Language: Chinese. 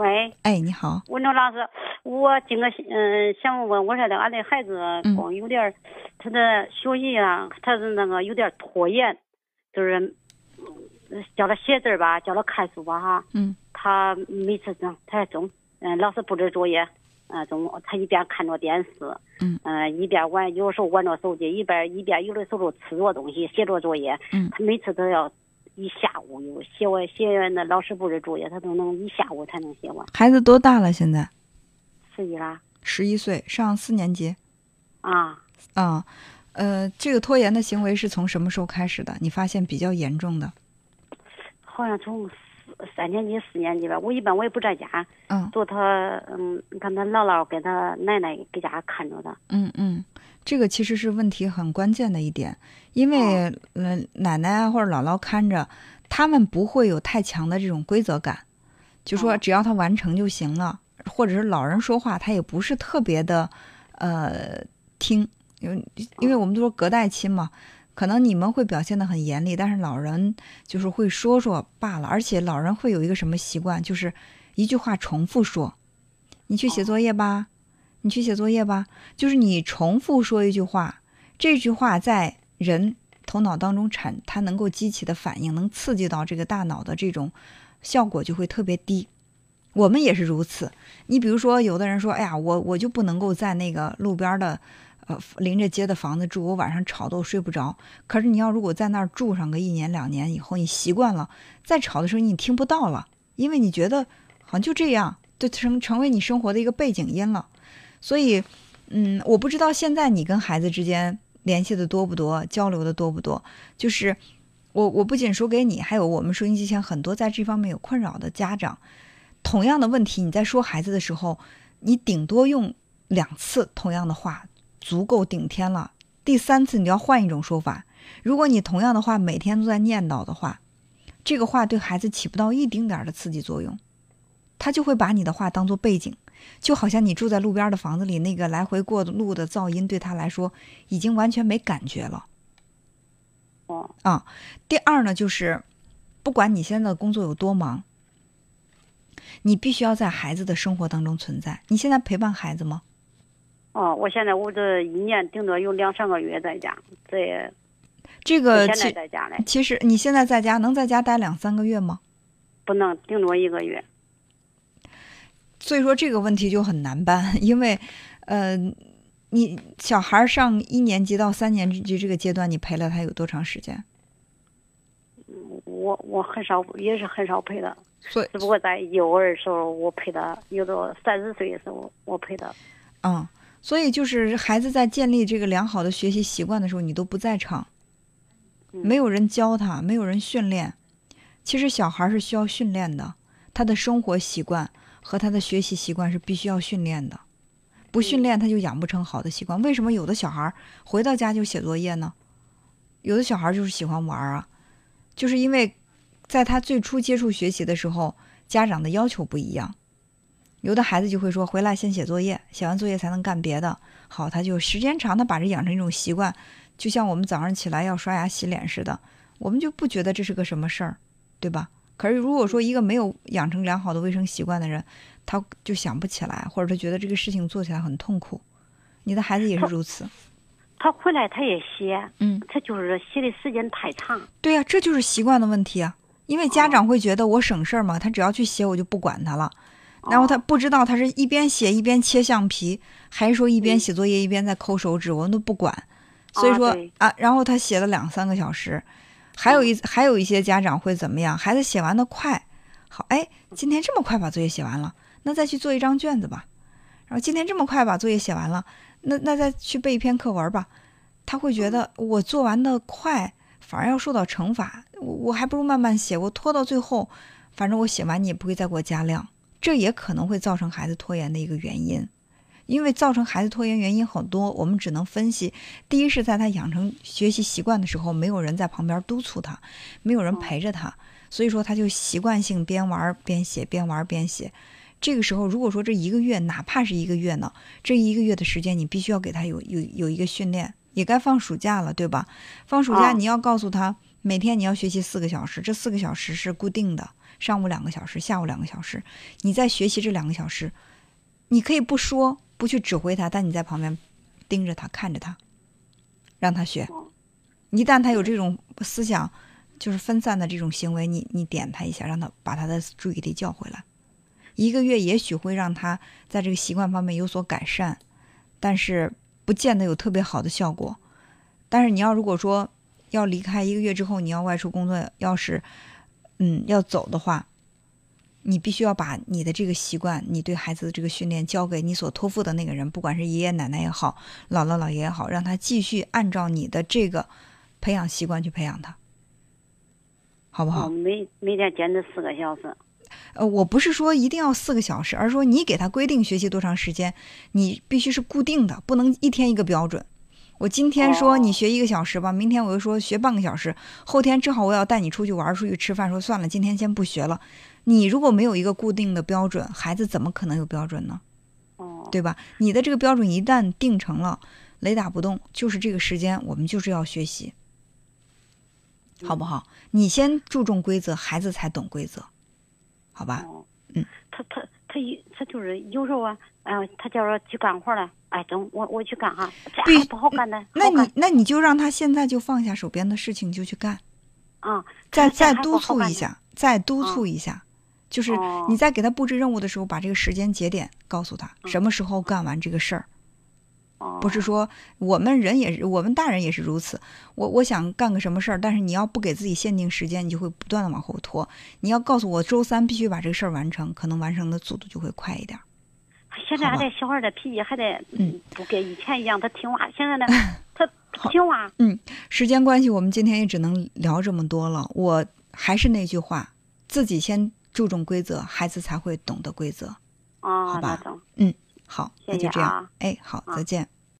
喂，哎，你好，文忠老师，我今个嗯想问问，我说的俺的孩子光有点儿，他的学习啊，他是那个有点拖延，就是嗯教他写字儿吧，教他看书吧哈，嗯，他每次中他中嗯老师布置作业，嗯中午他一边看着电视，嗯。一边玩，有时候玩着手机，一边一边有的时候吃着东西，写着作业，嗯。他每次都要一下午有写完写完那老师布置作业，他都能一下午才能写完，孩子多大了？现在十一啦十一岁，上四年级啊。啊。呃，这个拖延的行为是从什么时候开始的？你发现比较严重的？好像从四三年级、四年级吧。我一般我也不在家，嗯做他嗯，你看他姥姥跟他奶奶给家看着他。嗯嗯，这个其实是问题很关键的一点，因为嗯、奶奶啊或者姥姥看着，他们不会有太强的这种规则感，就说哦只要他完成就行了，或者是老人说话他也不是特别的呃听，因为因为我们都说隔代亲嘛。可能你们会表现得很严厉，但是老人就是会说说罢了，而且老人会有一个什么习惯，就是一句话重复说：“你去写作业吧，你去写作业吧。”就是你重复说一句话，这句话在人头脑当中产，它能够激起的反应，能刺激到这个大脑的这种效果就会特别低。我们也是如此。你比如说，有的人说：“哎呀，我我就不能够在那个路边的。”呃，临着街的房子住，我晚上吵得我睡不着。可是你要如果在那儿住上个一年两年以后，你习惯了，再吵的时候你听不到了，因为你觉得好像就这样，就成成为你生活的一个背景音了。所以，嗯，我不知道现在你跟孩子之间联系的多不多，交流的多不多。就是我我不仅说给你，还有我们收音机前很多在这方面有困扰的家长，同样的问题，你在说孩子的时候，你顶多用两次同样的话。足够顶天了。第三次你要换一种说法。如果你同样的话每天都在念叨的话，这个话对孩子起不到一丁点儿的刺激作用，他就会把你的话当做背景，就好像你住在路边的房子里，那个来回过路的噪音对他来说已经完全没感觉了。哦，啊，第二呢，就是不管你现在的工作有多忙，你必须要在孩子的生活当中存在。你现在陪伴孩子吗？哦，我现在我这一年顶多有两三个月在家，这也这个现在其在家嘞，其实你现在在家能在家待两三个月吗？不能顶多一个月。所以说这个问题就很难办，因为，呃，你小孩上一年级到三年级这个阶段，你陪了他有多长时间？我我很少，也是很少陪他，所以，只不过在幼儿时候我陪他，有的三四岁的时候我陪他。嗯，所以就是孩子在建立这个良好的学习习惯的时候，你都不在场，嗯没有人教他，没有人训练。其实小孩是需要训练的，他的生活习惯和他的学习习惯是必须要训练的，不训练他就养不成好的习惯。为什么有的小孩回到家就写作业呢？有的小孩就是喜欢玩啊，就是因为在他最初接触学习的时候，家长的要求不一样。有的孩子就会说，回来先写作业，写完作业才能干别的。好，他就时间长，他把这养成一种习惯，就像我们早上起来要刷牙洗脸似的，我们就不觉得这是个什么事儿，对吧？可是如果说一个没有养成良好的卫生习惯的人，他就想不起来，或者他觉得这个事情做起来很痛苦。你的孩子也是如此。他回来他也写，嗯，他就是写的时间太长。对呀、这就是习惯的问题啊。因为家长会觉得我省事儿嘛，他只要去写，我就不管他了。然后他不知道他是一边写一边切橡皮，还是说一边写作业一边在抠手指，我们都不管。所以说对啊，然后他写了两三个小时，还有一还有一些家长会怎么样？孩子写完的快，好，哎，今天这么快把作业写完了，那再去做一张卷子吧。然后今天这么快把作业写完了，那那再去背一篇课文吧。他会觉得我做完的快，反而要受到惩罚，我我还不如慢慢写，我拖到最后，反正我写完你也不会再给我加量。这也可能会造成孩子拖延的一个原因，因为造成孩子拖延原因很多，我们只能分析。第一是在他养成学习习惯的时候，没有人在旁边督促他，没有人陪着他，所以说他就习惯性边玩边写，边玩边写。这个时候，如果说这一个月，哪怕是一个月呢，这一个月的时间，你必须要给他有有有一个训练，也该放暑假了，对吧？放暑假哦你要告诉他，每天你要学习四个小时，这四个小时是固定的。上午两个小时，下午两个小时，你在学习这两个小时，你可以不说，不去指挥他，但你在旁边盯着他，看着他，让他学。一旦他有这种思想，就是分散的这种行为，你你点他一下，让他把他的注意力叫回来。一个月也许会让他在这个习惯方面有所改善，但是不见得有特别好的效果。但是你要如果说要离开一个月之后，你要外出工作，要是嗯要走的话，你必须要把你的这个习惯，你对孩子的这个训练交给你所托付的那个人，不管是爷爷奶奶也好，姥姥姥爷也好，让他继续按照你的这个。培养习惯去培养他，好不好？每每天坚持四个小时。呃，我不是说一定要四个小时，而是说你给他规定学习多长时间，你必须是固定的，不能一天一个标准。我今天说你学一个小时吧，明天我又说学半个小时，后天正好我要带你出去玩，出去吃饭，说算了，今天先不学了。你如果没有一个固定的标准，孩子怎么可能有标准呢？哦，对吧？你的这个标准一旦定成了，雷打不动，就是这个时间，我们就是要学习。好不好？你先注重规则，孩子才懂规则，好吧？嗯，他他他一他就是有时候啊，哎呀，他叫我去干活了，哎，等我我去干哈，这样不好干的。那你那你就让他现在就放下手边的事情就去干，啊，再再督促一下，再督促一下，就是你在给他布置任务的时候，把这个时间节点告诉他，什么时候干完这个事儿。不是说我们人也是，我们大人也是如此。我我想干个什么事儿，但是你要不给自己限定时间，你就会不断的往后拖。你要告诉我周三必须把这个事儿完成，可能完成的速度就会快一点。现在还得小孩的脾气还得嗯，不跟以前一样，他听话。现在呢，他听话。嗯，时间关系，我们今天也只能聊这么多了。我还是那句话，自己先注重规则，孩子才会懂得规则。哦，好吧，嗯。好，那就这样。哎，好，再见。